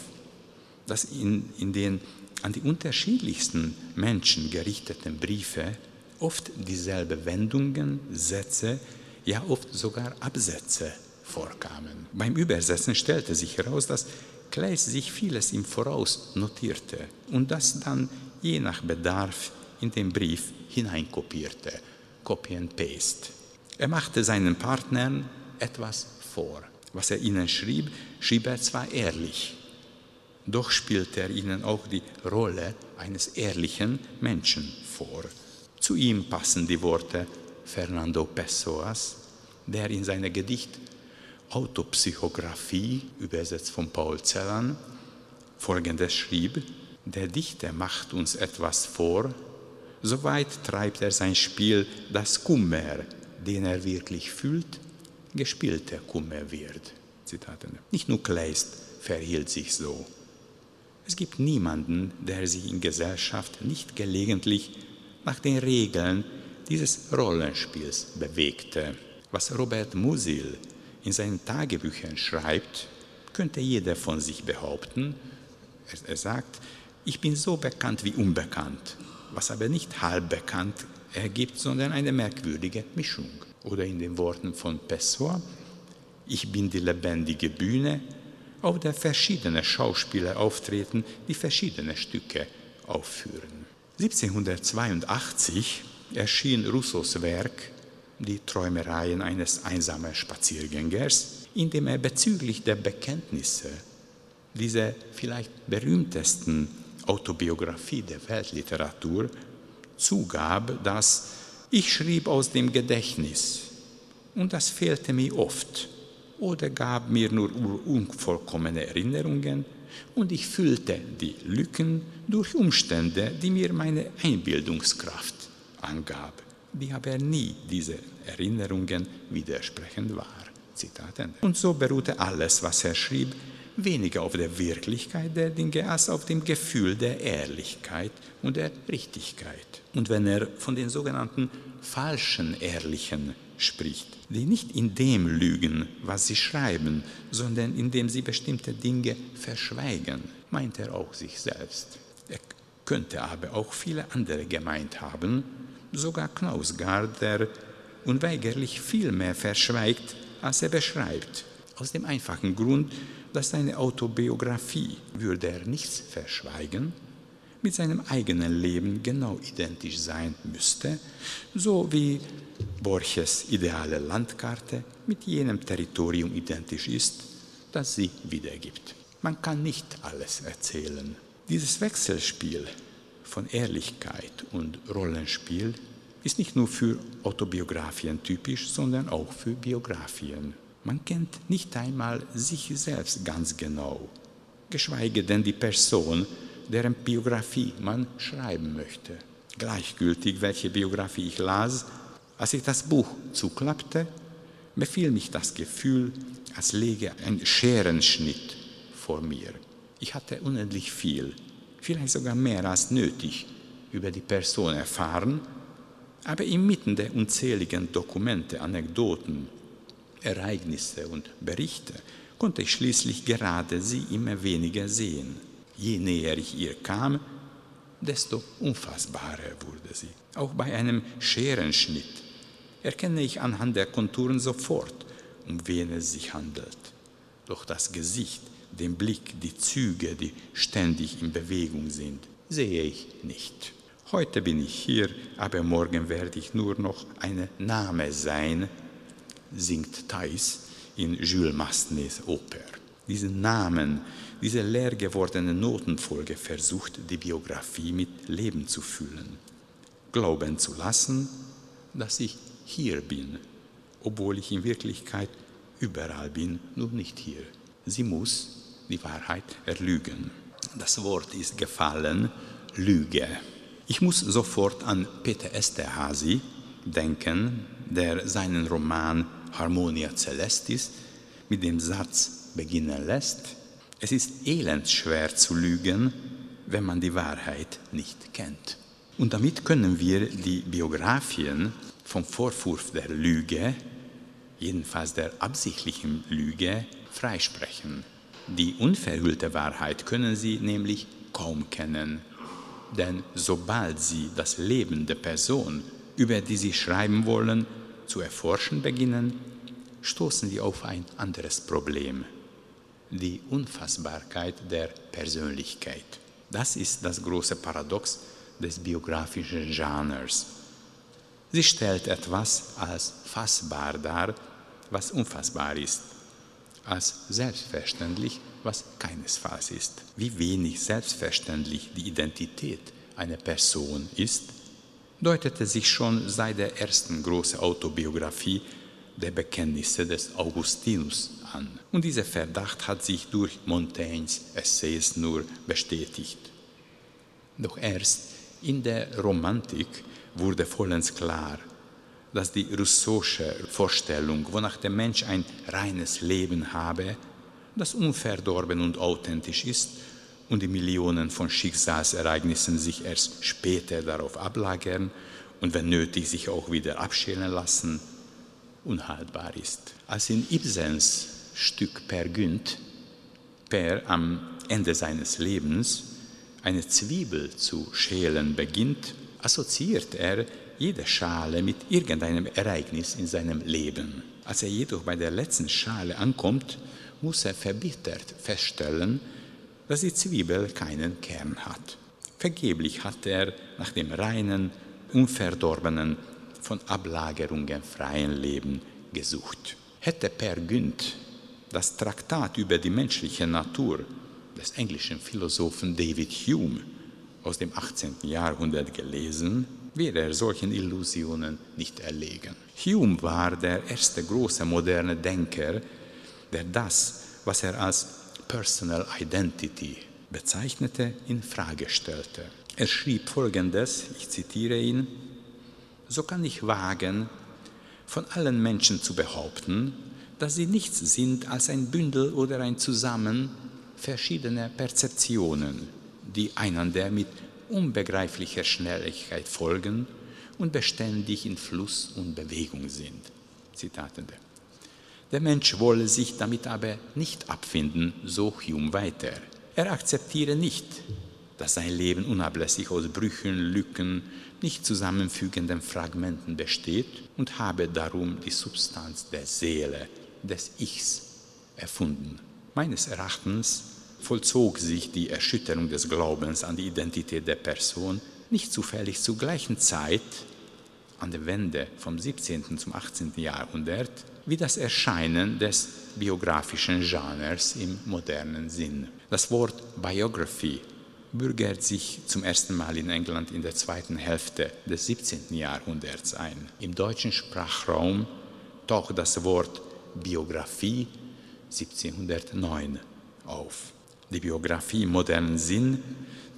Speaker 3: dass in, in den an die unterschiedlichsten Menschen gerichteten Briefe oft dieselbe Wendungen, Sätze, ja oft sogar Absätze vorkamen. Beim Übersetzen stellte sich heraus, dass Kleist sich vieles im Voraus notierte und das dann je nach Bedarf in den Brief hineinkopierte. Copy and Paste. Er machte seinen Partnern etwas vor. Was er ihnen schrieb, schrieb er zwar ehrlich, doch spielte er ihnen auch die Rolle eines ehrlichen Menschen vor. Zu ihm passen die Worte Fernando Pessoas, der in seiner Gedicht Autopsychographie, übersetzt von Paul Celan, folgendes schrieb, der Dichter macht uns etwas vor, soweit treibt er sein Spiel, dass Kummer, den er wirklich fühlt, gespielter Kummer wird. Zitat Nicht nur Kleist verhielt sich so. Es gibt niemanden, der sich in Gesellschaft nicht gelegentlich nach den Regeln dieses Rollenspiels bewegte. Was Robert Musil in seinen Tagebüchern schreibt, könnte jeder von sich behaupten. Er, er sagt, ich bin so bekannt wie unbekannt, was aber nicht halb bekannt ergibt, sondern eine merkwürdige Mischung. Oder in den Worten von Pessoa, ich bin die lebendige Bühne, auf der verschiedene Schauspieler auftreten, die verschiedene Stücke aufführen. 1782 erschien Rousseaus Werk Die Träumereien eines einsamen Spaziergängers, in dem er bezüglich der Bekenntnisse dieser vielleicht berühmtesten Autobiografie der Weltliteratur zugab, dass ich schrieb aus dem Gedächtnis und das fehlte mir oft oder gab mir nur unvollkommene Erinnerungen und ich füllte die Lücken durch Umstände, die mir meine Einbildungskraft angab, die aber nie diese Erinnerungen widersprechend war. Zitat. Und so beruhte alles, was er schrieb, weniger auf der Wirklichkeit der Dinge als auf dem Gefühl der Ehrlichkeit und der Richtigkeit. Und wenn er von den sogenannten falschen Ehrlichen spricht, die nicht in dem lügen, was sie schreiben, sondern indem sie bestimmte Dinge verschweigen, meint er auch sich selbst. Er könnte aber auch viele andere gemeint haben, sogar Knausgard, der unweigerlich viel mehr verschweigt, als er beschreibt. Aus dem einfachen Grund, dass seine Autobiografie würde er nichts verschweigen, mit seinem eigenen Leben genau identisch sein müsste, so wie Borches ideale Landkarte mit jenem Territorium identisch ist, das sie wiedergibt. Man kann nicht alles erzählen. Dieses Wechselspiel von Ehrlichkeit und Rollenspiel ist nicht nur für Autobiografien typisch, sondern auch für Biografien. Man kennt nicht einmal sich selbst ganz genau, geschweige denn die Person, deren Biografie man schreiben möchte. Gleichgültig, welche Biografie ich las, als ich das Buch zuklappte, befiel mich das Gefühl, als läge ein Scherenschnitt vor mir. Ich hatte unendlich viel, vielleicht sogar mehr als nötig, über die Person erfahren, aber inmitten der unzähligen Dokumente, Anekdoten, Ereignisse und Berichte konnte ich schließlich gerade sie immer weniger sehen. Je näher ich ihr kam, desto unfassbarer wurde sie. Auch bei einem Scherenschnitt erkenne ich anhand der Konturen sofort, um wen es sich handelt. Doch das Gesicht, den Blick, die Züge, die ständig in Bewegung sind, sehe ich nicht. Heute bin ich hier, aber morgen werde ich nur noch ein Name sein, singt Thais in Jules Massenets Oper. Diesen Namen diese leer gewordene Notenfolge versucht, die Biografie mit Leben zu füllen. Glauben zu lassen, dass ich hier bin, obwohl ich in Wirklichkeit überall bin, nur nicht hier. Sie muss die Wahrheit erlügen. Das Wort ist gefallen, Lüge. Ich muss sofort an Peter Esterhazy denken, der seinen Roman Harmonia Celestis mit dem Satz beginnen lässt, es ist elendschwer zu lügen, wenn man die Wahrheit nicht kennt. Und damit können wir die Biografien vom Vorwurf der Lüge, jedenfalls der absichtlichen Lüge, freisprechen. Die unverhüllte Wahrheit können sie nämlich kaum kennen, denn sobald sie das Leben der Person, über die sie schreiben wollen, zu erforschen beginnen, stoßen sie auf ein anderes Problem die Unfassbarkeit der Persönlichkeit. Das ist das große Paradox des biografischen Genres. Sie stellt etwas als fassbar dar, was unfassbar ist, als selbstverständlich, was keinesfalls ist. Wie wenig selbstverständlich die Identität einer Person ist, deutete sich schon seit der ersten großen Autobiografie der Bekenntnisse des Augustinus an. Und dieser Verdacht hat sich durch Montaignes Essays nur bestätigt. Doch erst in der Romantik wurde vollends klar, dass die russische Vorstellung, wonach der Mensch ein reines Leben habe, das unverdorben und authentisch ist und die Millionen von Schicksalsereignissen sich erst später darauf ablagern und wenn nötig sich auch wieder abschälen lassen, unhaltbar ist. Als in Ibsens Stück Per Günd Per am Ende seines Lebens eine Zwiebel zu schälen beginnt, assoziiert er jede Schale mit irgendeinem Ereignis in seinem Leben. Als er jedoch bei der letzten Schale ankommt, muss er verbittert feststellen, dass die Zwiebel keinen Kern hat. Vergeblich hat er nach dem reinen, unverdorbenen, von Ablagerungen freien Leben gesucht. Hätte Per Günd das Traktat über die menschliche Natur des englischen Philosophen David Hume aus dem 18. Jahrhundert gelesen, wäre er solchen Illusionen nicht erlegen. Hume war der erste große moderne Denker, der das, was er als Personal Identity bezeichnete, in Frage stellte. Er schrieb folgendes, ich zitiere ihn, so kann ich wagen, von allen Menschen zu behaupten, dass sie nichts sind als ein Bündel oder ein Zusammen verschiedener Perzeptionen, die einander mit unbegreiflicher Schnelligkeit folgen und beständig in Fluss und Bewegung sind. Zitat Ende. Der Mensch wolle sich damit aber nicht abfinden, so Hume weiter. Er akzeptiere nicht, dass sein Leben unablässig aus Brüchen, Lücken, nicht zusammenfügenden Fragmenten besteht und habe darum die Substanz der Seele, des Ichs erfunden. Meines Erachtens vollzog sich die Erschütterung des Glaubens an die Identität der Person nicht zufällig zur gleichen Zeit an der Wende vom 17. zum 18. Jahrhundert wie das Erscheinen des biografischen Genres im modernen Sinn. Das Wort Biography bürgert sich zum ersten Mal in England in der zweiten Hälfte des 17. Jahrhunderts ein. Im deutschen Sprachraum taucht das Wort Biografie 1709 auf. Die Biografie im modernen Sinn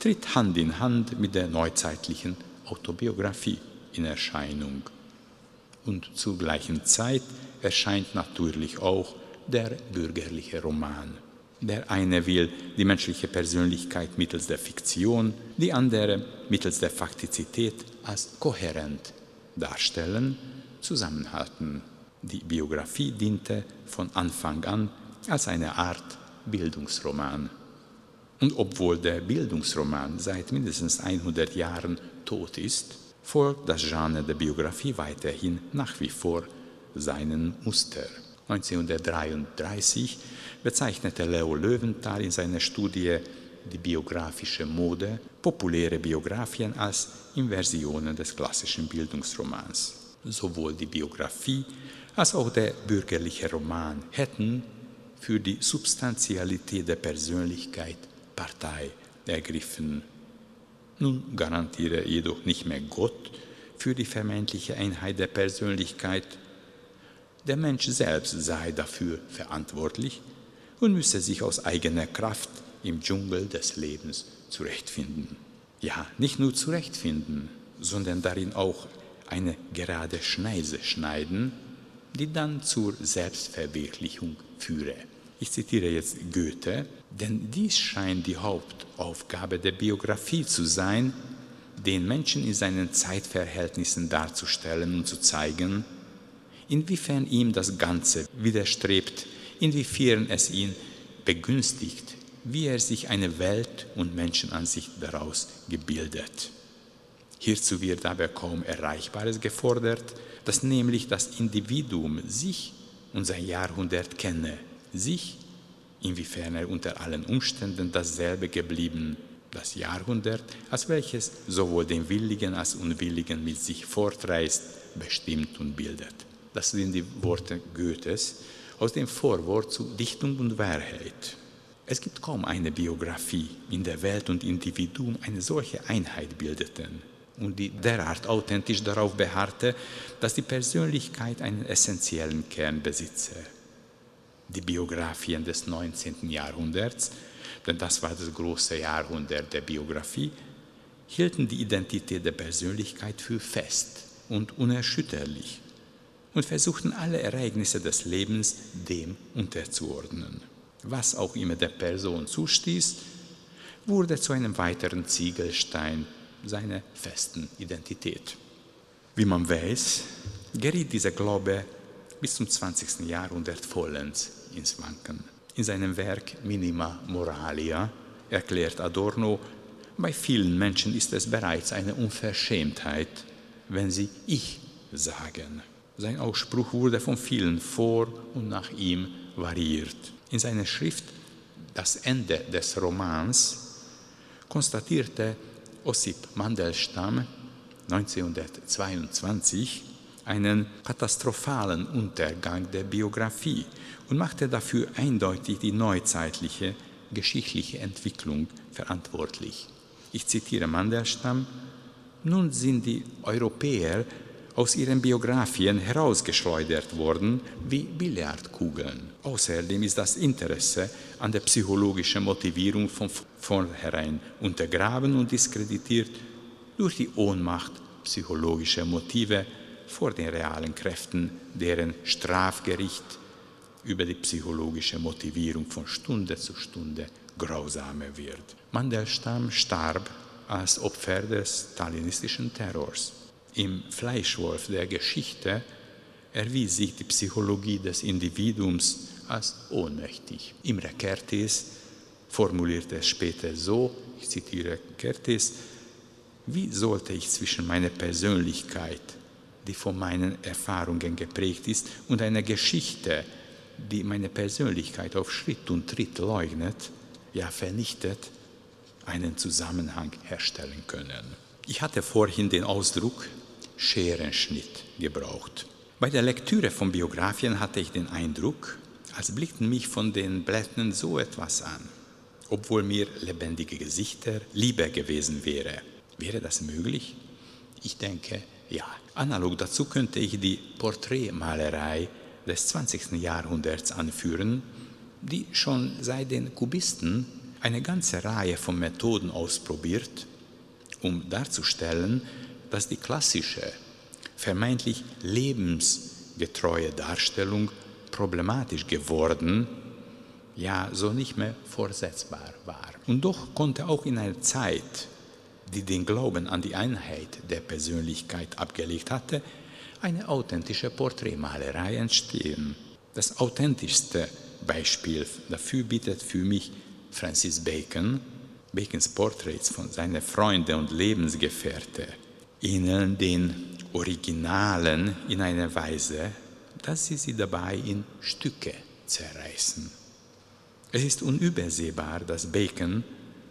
Speaker 3: tritt Hand in Hand mit der neuzeitlichen Autobiografie in Erscheinung. Und zur gleichen Zeit erscheint natürlich auch der bürgerliche Roman. Der eine will die menschliche Persönlichkeit mittels der Fiktion, die andere mittels der Faktizität als kohärent darstellen, zusammenhalten. Die Biografie diente von Anfang an als eine Art Bildungsroman. Und obwohl der Bildungsroman seit mindestens 100 Jahren tot ist, folgt das Genre der Biografie weiterhin nach wie vor seinen Muster. 1933 bezeichnete Leo Löwenthal in seiner Studie Die biografische Mode populäre Biografien als Inversionen des klassischen Bildungsromans. Sowohl die Biografie als auch der bürgerliche Roman hätten für die Substantialität der Persönlichkeit Partei ergriffen. Nun garantiere jedoch nicht mehr Gott für die vermeintliche Einheit der Persönlichkeit. Der Mensch selbst sei dafür verantwortlich und müsse sich aus eigener Kraft im Dschungel des Lebens zurechtfinden. Ja, nicht nur zurechtfinden, sondern darin auch eine gerade Schneise schneiden, die dann zur Selbstverwirklichung führe. Ich zitiere jetzt Goethe, denn dies scheint die Hauptaufgabe der Biografie zu sein, den Menschen in seinen Zeitverhältnissen darzustellen und zu zeigen, inwiefern ihm das Ganze widerstrebt, inwiefern es ihn begünstigt, wie er sich eine Welt und Menschenansicht daraus gebildet. Hierzu wird aber kaum Erreichbares gefordert, dass nämlich das Individuum sich und sein Jahrhundert kenne sich, inwiefern er unter allen Umständen dasselbe geblieben, das Jahrhundert, als welches sowohl den Willigen als Unwilligen mit sich fortreißt, bestimmt und bildet. Das sind die Worte Goethes aus dem Vorwort zu Dichtung und Wahrheit. Es gibt kaum eine Biografie, in der Welt und Individuum eine solche Einheit bildeten und die derart authentisch darauf beharrte, dass die Persönlichkeit einen essentiellen Kern besitze die Biografien des 19. Jahrhunderts, denn das war das große Jahrhundert der Biografie, hielten die Identität der Persönlichkeit für fest und unerschütterlich und versuchten alle Ereignisse des Lebens dem unterzuordnen. Was auch immer der Person zustieß, wurde zu einem weiteren Ziegelstein seiner festen Identität. Wie man weiß, geriet dieser Glaube bis zum 20. Jahrhundert vollends ins Wanken. In seinem Werk Minima Moralia erklärt Adorno, bei vielen Menschen ist es bereits eine Unverschämtheit, wenn sie Ich sagen. Sein Ausspruch wurde von vielen vor und nach ihm variiert. In seiner Schrift Das Ende des Romans konstatierte Ossip Mandelstam 1922, einen katastrophalen Untergang der Biografie und machte dafür eindeutig die neuzeitliche geschichtliche Entwicklung verantwortlich. Ich zitiere Mandelstam, nun sind die Europäer aus ihren Biografien herausgeschleudert worden wie Billardkugeln. Außerdem ist das Interesse an der psychologischen Motivierung von vornherein untergraben und diskreditiert durch die Ohnmacht psychologischer Motive vor den realen Kräften, deren Strafgericht über die psychologische Motivierung von Stunde zu Stunde grausamer wird. Mandelstam starb als Opfer des stalinistischen Terrors. Im Fleischwolf der Geschichte erwies sich die Psychologie des Individuums als ohnmächtig. Imre Kertész formulierte es später so, ich zitiere Kertész, wie sollte ich zwischen meiner Persönlichkeit, die von meinen Erfahrungen geprägt ist, und einer Geschichte, die meine Persönlichkeit auf Schritt und Tritt leugnet, ja vernichtet, einen Zusammenhang herstellen können. Ich hatte vorhin den Ausdruck Scherenschnitt gebraucht. Bei der Lektüre von Biografien hatte ich den Eindruck, als blickten mich von den Blättern so etwas an, obwohl mir lebendige Gesichter lieber gewesen wäre. Wäre das möglich? Ich denke, ja. Analog dazu könnte ich die Porträtmalerei des 20. Jahrhunderts anführen, die schon seit den Kubisten eine ganze Reihe von Methoden ausprobiert, um darzustellen, dass die klassische, vermeintlich lebensgetreue Darstellung problematisch geworden, ja so nicht mehr vorsetzbar war. Und doch konnte auch in einer Zeit, die den Glauben an die Einheit der Persönlichkeit abgelegt hatte, eine authentische Porträtmalerei entstehen. Das authentischste Beispiel dafür bietet für mich Francis Bacon. Bacons Porträts von seinen Freunden und Lebensgefährten ähneln den Originalen in einer Weise, dass sie sie dabei in Stücke zerreißen. Es ist unübersehbar, dass Bacon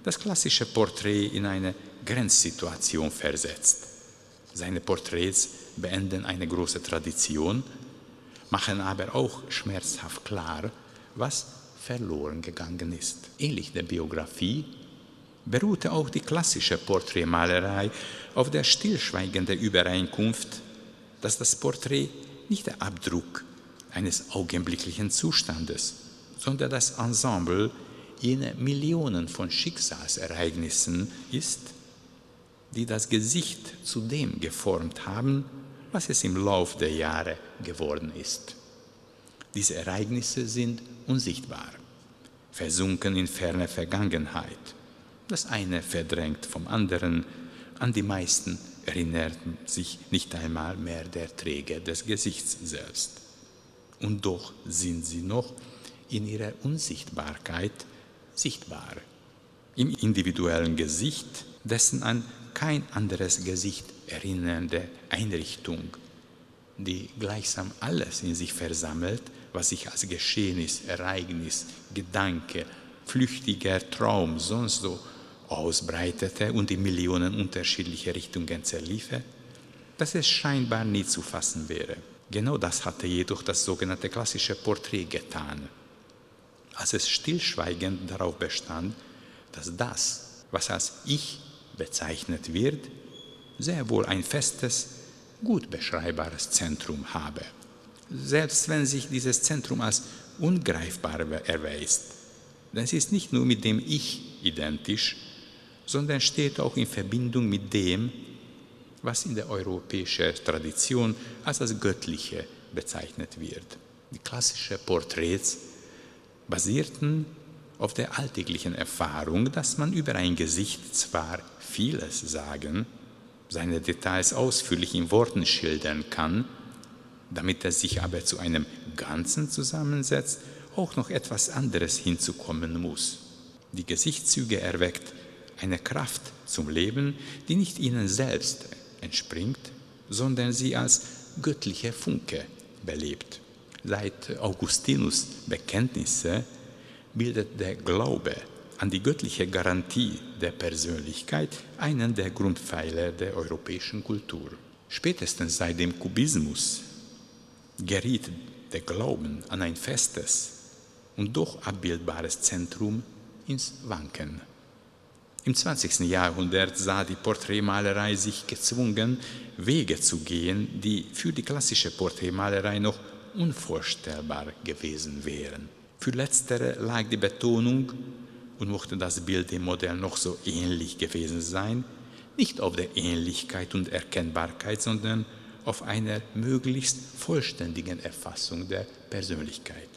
Speaker 3: das klassische Porträt in eine Grenzsituation versetzt. Seine Porträts beenden eine große Tradition, machen aber auch schmerzhaft klar, was verloren gegangen ist. Ähnlich der Biografie beruhte auch die klassische Porträtmalerei auf der stillschweigenden Übereinkunft, dass das Porträt nicht der Abdruck eines augenblicklichen Zustandes, sondern das Ensemble jener Millionen von Schicksalsereignissen ist, die das Gesicht zu dem geformt haben, was es im Lauf der Jahre geworden ist. Diese Ereignisse sind unsichtbar, versunken in ferne Vergangenheit. Das eine verdrängt vom anderen, an die meisten erinnert sich nicht einmal mehr der Träger des Gesichts selbst. Und doch sind sie noch in ihrer Unsichtbarkeit sichtbar. Im individuellen Gesicht, dessen an kein anderes Gesicht erinnernde Einrichtung, die gleichsam alles in sich versammelt, was sich als Geschehnis, Ereignis, Gedanke, flüchtiger Traum sonst so ausbreitete und in Millionen unterschiedliche Richtungen zerliefe, dass es scheinbar nie zu fassen wäre. Genau das hatte jedoch das sogenannte klassische Porträt getan, als es stillschweigend darauf bestand, dass das, was als Ich bezeichnet wird, sehr wohl ein festes, gut beschreibbares Zentrum habe, selbst wenn sich dieses Zentrum als ungreifbar erweist. Denn es ist nicht nur mit dem Ich identisch, sondern steht auch in Verbindung mit dem, was in der europäischen Tradition als das Göttliche bezeichnet wird. Die klassischen Porträts basierten auf der alltäglichen Erfahrung, dass man über ein Gesicht zwar vieles sagen, seine Details ausführlich in Worten schildern kann, damit es sich aber zu einem Ganzen zusammensetzt, auch noch etwas anderes hinzukommen muss. Die Gesichtszüge erweckt eine Kraft zum Leben, die nicht ihnen selbst entspringt, sondern sie als göttlicher Funke belebt. Seit Augustinus Bekenntnisse bildet der Glaube an die göttliche Garantie der Persönlichkeit einen der Grundpfeiler der europäischen Kultur. Spätestens seit dem Kubismus geriet der Glauben an ein festes und doch abbildbares Zentrum ins Wanken. Im 20. Jahrhundert sah die Porträtmalerei sich gezwungen, Wege zu gehen, die für die klassische Porträtmalerei noch unvorstellbar gewesen wären. Für letztere lag die Betonung, und mochte das Bild dem Modell noch so ähnlich gewesen sein, nicht auf der Ähnlichkeit und Erkennbarkeit, sondern auf einer möglichst vollständigen Erfassung der Persönlichkeit.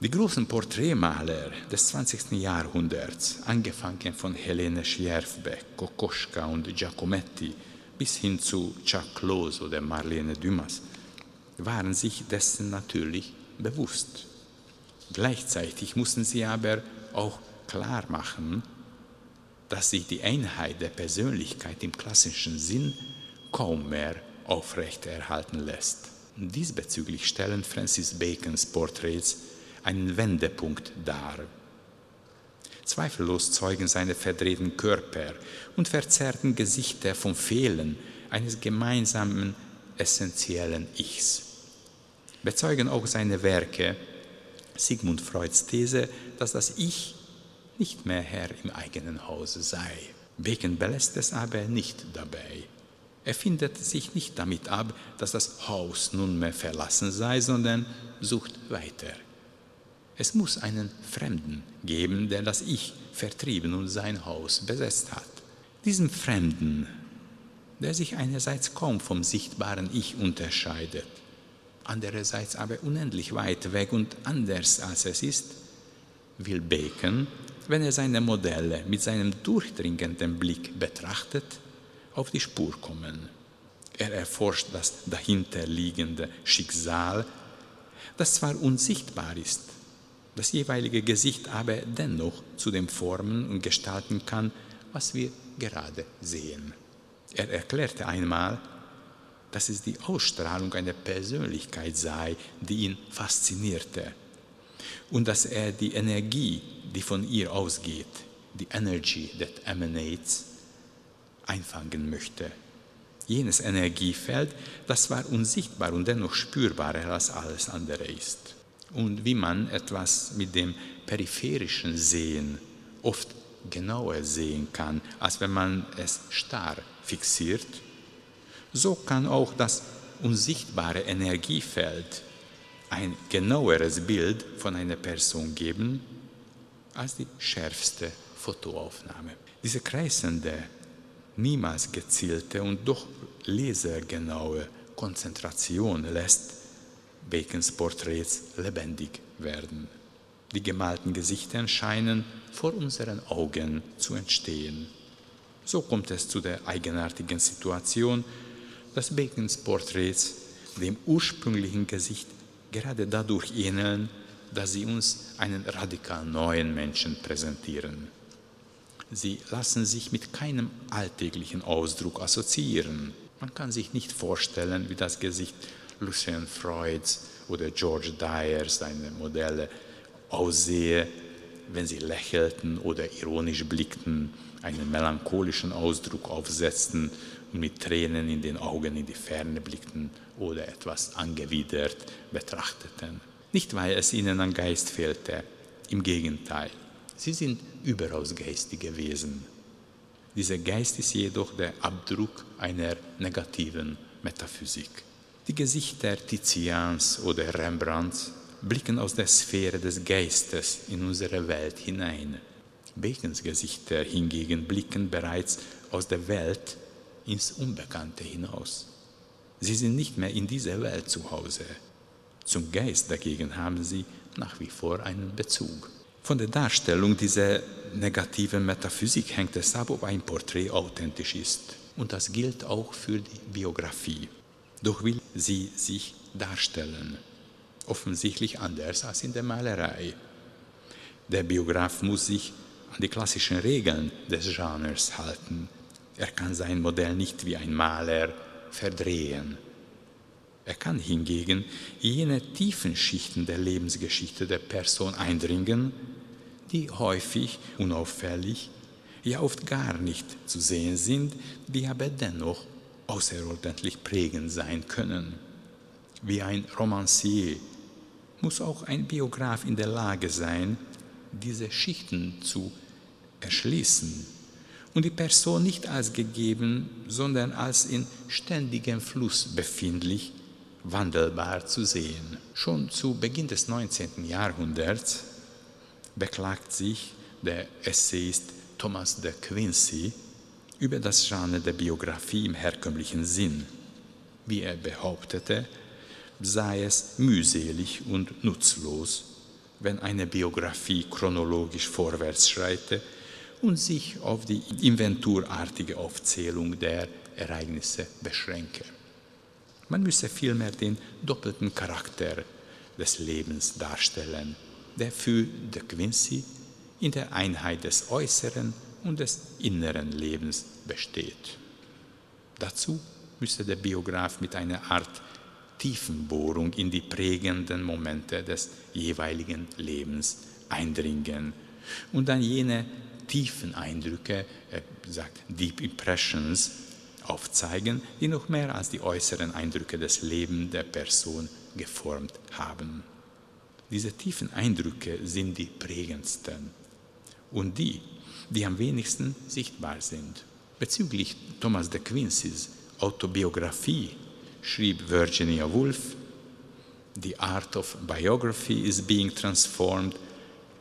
Speaker 3: Die großen Porträtmaler des 20. Jahrhunderts, angefangen von Helene Schjerfbeck, Kokoschka und Giacometti bis hin zu Chuck Close oder Marlene Dumas, waren sich dessen natürlich bewusst. Gleichzeitig mussten sie aber auch klar machen, dass sich die Einheit der Persönlichkeit im klassischen Sinn kaum mehr aufrechterhalten lässt. Diesbezüglich stellen Francis Bacons Porträts einen Wendepunkt dar. Zweifellos zeugen seine verdrehten Körper und verzerrten Gesichter vom Fehlen eines gemeinsamen essentiellen Ichs. Bezeugen auch seine Werke Sigmund Freuds These, dass das Ich nicht mehr Herr im eigenen Hause sei. Bacon belässt es aber nicht dabei. Er findet sich nicht damit ab, dass das Haus nunmehr verlassen sei, sondern sucht weiter. Es muss einen Fremden geben, der das Ich vertrieben und sein Haus besetzt hat. Diesem Fremden, der sich einerseits kaum vom sichtbaren Ich unterscheidet, andererseits aber unendlich weit weg und anders als es ist, will Bacon, wenn er seine Modelle mit seinem durchdringenden Blick betrachtet, auf die Spur kommen. Er erforscht das dahinterliegende Schicksal, das zwar unsichtbar ist, das jeweilige Gesicht aber dennoch zu dem formen und gestalten kann, was wir gerade sehen. Er erklärte einmal, dass es die Ausstrahlung einer Persönlichkeit sei, die ihn faszinierte und dass er die Energie, die von ihr ausgeht, die Energy that emanates, einfangen möchte. Jenes Energiefeld, das zwar unsichtbar und dennoch spürbarer als alles andere ist. Und wie man etwas mit dem peripherischen Sehen oft genauer sehen kann, als wenn man es starr fixiert, so kann auch das unsichtbare Energiefeld ein genaueres Bild von einer Person geben als die schärfste Fotoaufnahme. Diese kreisende, niemals gezielte und doch lesergenaue Konzentration lässt Bacons Porträts lebendig werden. Die gemalten Gesichter scheinen vor unseren Augen zu entstehen. So kommt es zu der eigenartigen Situation, dass Bacons Porträts dem ursprünglichen Gesicht gerade dadurch ähneln, dass sie uns einen radikal neuen Menschen präsentieren. Sie lassen sich mit keinem alltäglichen Ausdruck assoziieren. Man kann sich nicht vorstellen, wie das Gesicht Lucien Freuds oder George Dyer, seine Modelle, aussehe, wenn sie lächelten oder ironisch blickten, einen melancholischen Ausdruck aufsetzten mit Tränen in den Augen in die Ferne blickten oder etwas angewidert betrachteten. Nicht, weil es ihnen an Geist fehlte, im Gegenteil, sie sind überaus geistige Wesen. Dieser Geist ist jedoch der Abdruck einer negativen Metaphysik. Die Gesichter Tizians oder Rembrandts blicken aus der Sphäre des Geistes in unsere Welt hinein. Bacons Gesichter hingegen blicken bereits aus der Welt ins Unbekannte hinaus. Sie sind nicht mehr in dieser Welt zu Hause. Zum Geist dagegen haben sie nach wie vor einen Bezug. Von der Darstellung dieser negativen Metaphysik hängt es ab, ob ein Porträt authentisch ist. Und das gilt auch für die Biografie. Doch will sie sich darstellen. Offensichtlich anders als in der Malerei. Der Biograf muss sich an die klassischen Regeln des Genres halten. Er kann sein Modell nicht wie ein Maler verdrehen. Er kann hingegen in jene tiefen Schichten der Lebensgeschichte der Person eindringen, die häufig unauffällig, ja oft gar nicht zu sehen sind, die aber dennoch außerordentlich prägend sein können. Wie ein Romancier muss auch ein Biograf in der Lage sein, diese Schichten zu erschließen und die Person nicht als gegeben, sondern als in ständigem Fluss befindlich, wandelbar zu sehen. Schon zu Beginn des 19. Jahrhunderts beklagt sich der Essayist Thomas de Quincey über das Genre der Biografie im herkömmlichen Sinn. Wie er behauptete, sei es mühselig und nutzlos, wenn eine Biografie chronologisch vorwärts schreite und sich auf die inventurartige Aufzählung der Ereignisse beschränke. Man müsse vielmehr den doppelten Charakter des Lebens darstellen, der für de Quincy in der Einheit des äußeren und des inneren Lebens besteht. Dazu müsste der Biograf mit einer Art Tiefenbohrung in die prägenden Momente des jeweiligen Lebens eindringen und dann jene tiefen Eindrücke, er sagt Deep Impressions, aufzeigen, die noch mehr als die äußeren Eindrücke des Lebens der Person geformt haben. Diese tiefen Eindrücke sind die prägendsten und die, die am wenigsten sichtbar sind. Bezüglich Thomas de Quincys Autobiografie schrieb Virginia Woolf, The art of biography is being transformed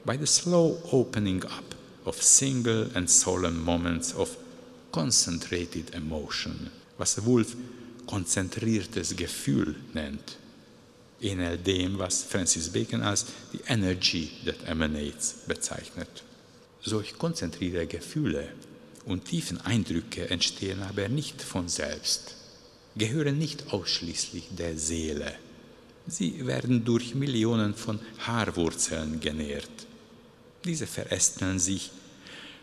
Speaker 3: by the slow opening up of single and solemn moments of concentrated emotion, was Woolf konzentriertes Gefühl nennt, ähnelt dem, was Francis Bacon als die Energy that emanates bezeichnet. Solch konzentrierte Gefühle und tiefen Eindrücke entstehen aber nicht von selbst, gehören nicht ausschließlich der Seele. Sie werden durch Millionen von Haarwurzeln genährt. Diese verästeln sich,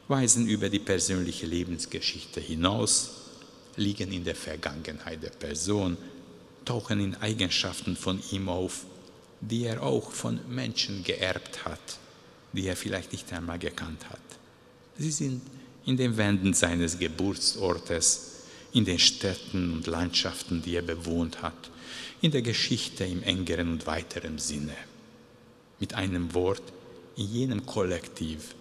Speaker 3: weisen über die persönliche Lebensgeschichte hinaus, liegen in der Vergangenheit der Person, tauchen in Eigenschaften von ihm auf, die er auch von Menschen geerbt hat, die er vielleicht nicht einmal gekannt hat. Sie sind in den Wänden seines Geburtsortes, in den Städten und Landschaften, die er bewohnt hat, in der Geschichte im engeren und weiteren Sinne. Mit einem Wort, in jenem Kollektiv,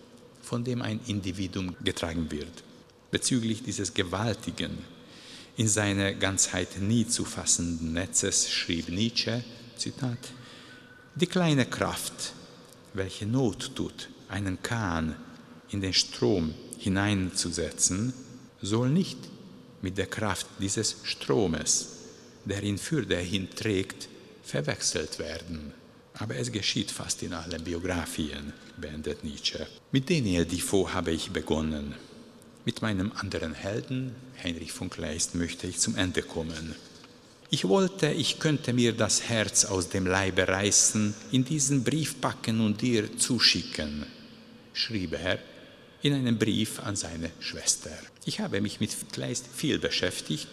Speaker 3: von dem ein Individuum getragen wird. Bezüglich dieses gewaltigen, in seiner Ganzheit nie zu fassenden Netzes schrieb Nietzsche, Zitat, die kleine Kraft, welche Not tut, einen Kahn in den Strom hineinzusetzen, soll nicht mit der Kraft dieses Stromes, der ihn für dahin trägt, verwechselt werden. Aber es geschieht fast in allen Biografien, beendet Nietzsche. Mit Daniel Defoe habe ich begonnen. Mit meinem anderen Helden, Heinrich von Kleist, möchte ich zum Ende kommen. Ich wollte, ich könnte mir das Herz aus dem Leibe reißen, in diesen Brief packen und dir zuschicken, schrieb er in einem Brief an seine Schwester. Ich habe mich mit Kleist viel beschäftigt,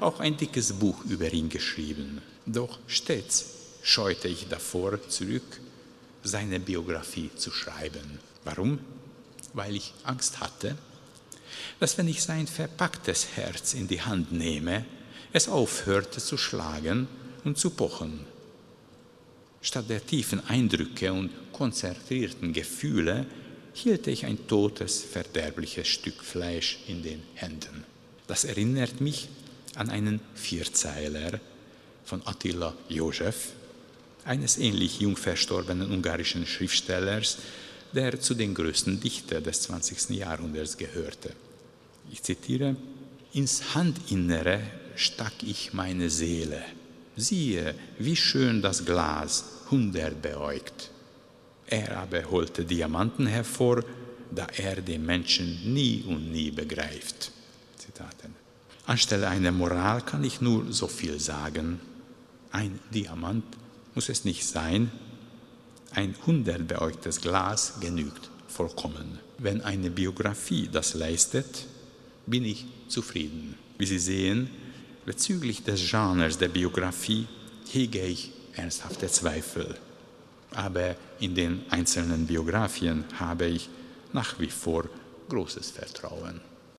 Speaker 3: auch ein dickes Buch über ihn geschrieben. Doch stets scheute ich davor zurück, seine Biografie zu schreiben. Warum? Weil ich Angst hatte, dass wenn ich sein verpacktes Herz in die Hand nehme, es aufhörte zu schlagen und zu pochen. Statt der tiefen Eindrücke und konzentrierten Gefühle hielt ich ein totes, verderbliches Stück Fleisch in den Händen. Das erinnert mich an einen Vierzeiler von Attila Josef, eines ähnlich jung verstorbenen ungarischen Schriftstellers, der zu den größten Dichtern des 20. Jahrhunderts gehörte. Ich zitiere, ins Handinnere stack ich meine Seele. Siehe, wie schön das Glas, hundert beäugt. Er aber holte Diamanten hervor, da er den Menschen nie und nie begreift. Zitaten. Anstelle einer Moral kann ich nur so viel sagen. Ein Diamant muss es nicht sein. Ein hundertbeäugtes Glas genügt vollkommen. Wenn eine Biografie das leistet, bin ich zufrieden. Wie Sie sehen, bezüglich des Genres der Biografie hege ich ernsthafte Zweifel aber in den einzelnen Biografien habe ich nach wie vor großes Vertrauen.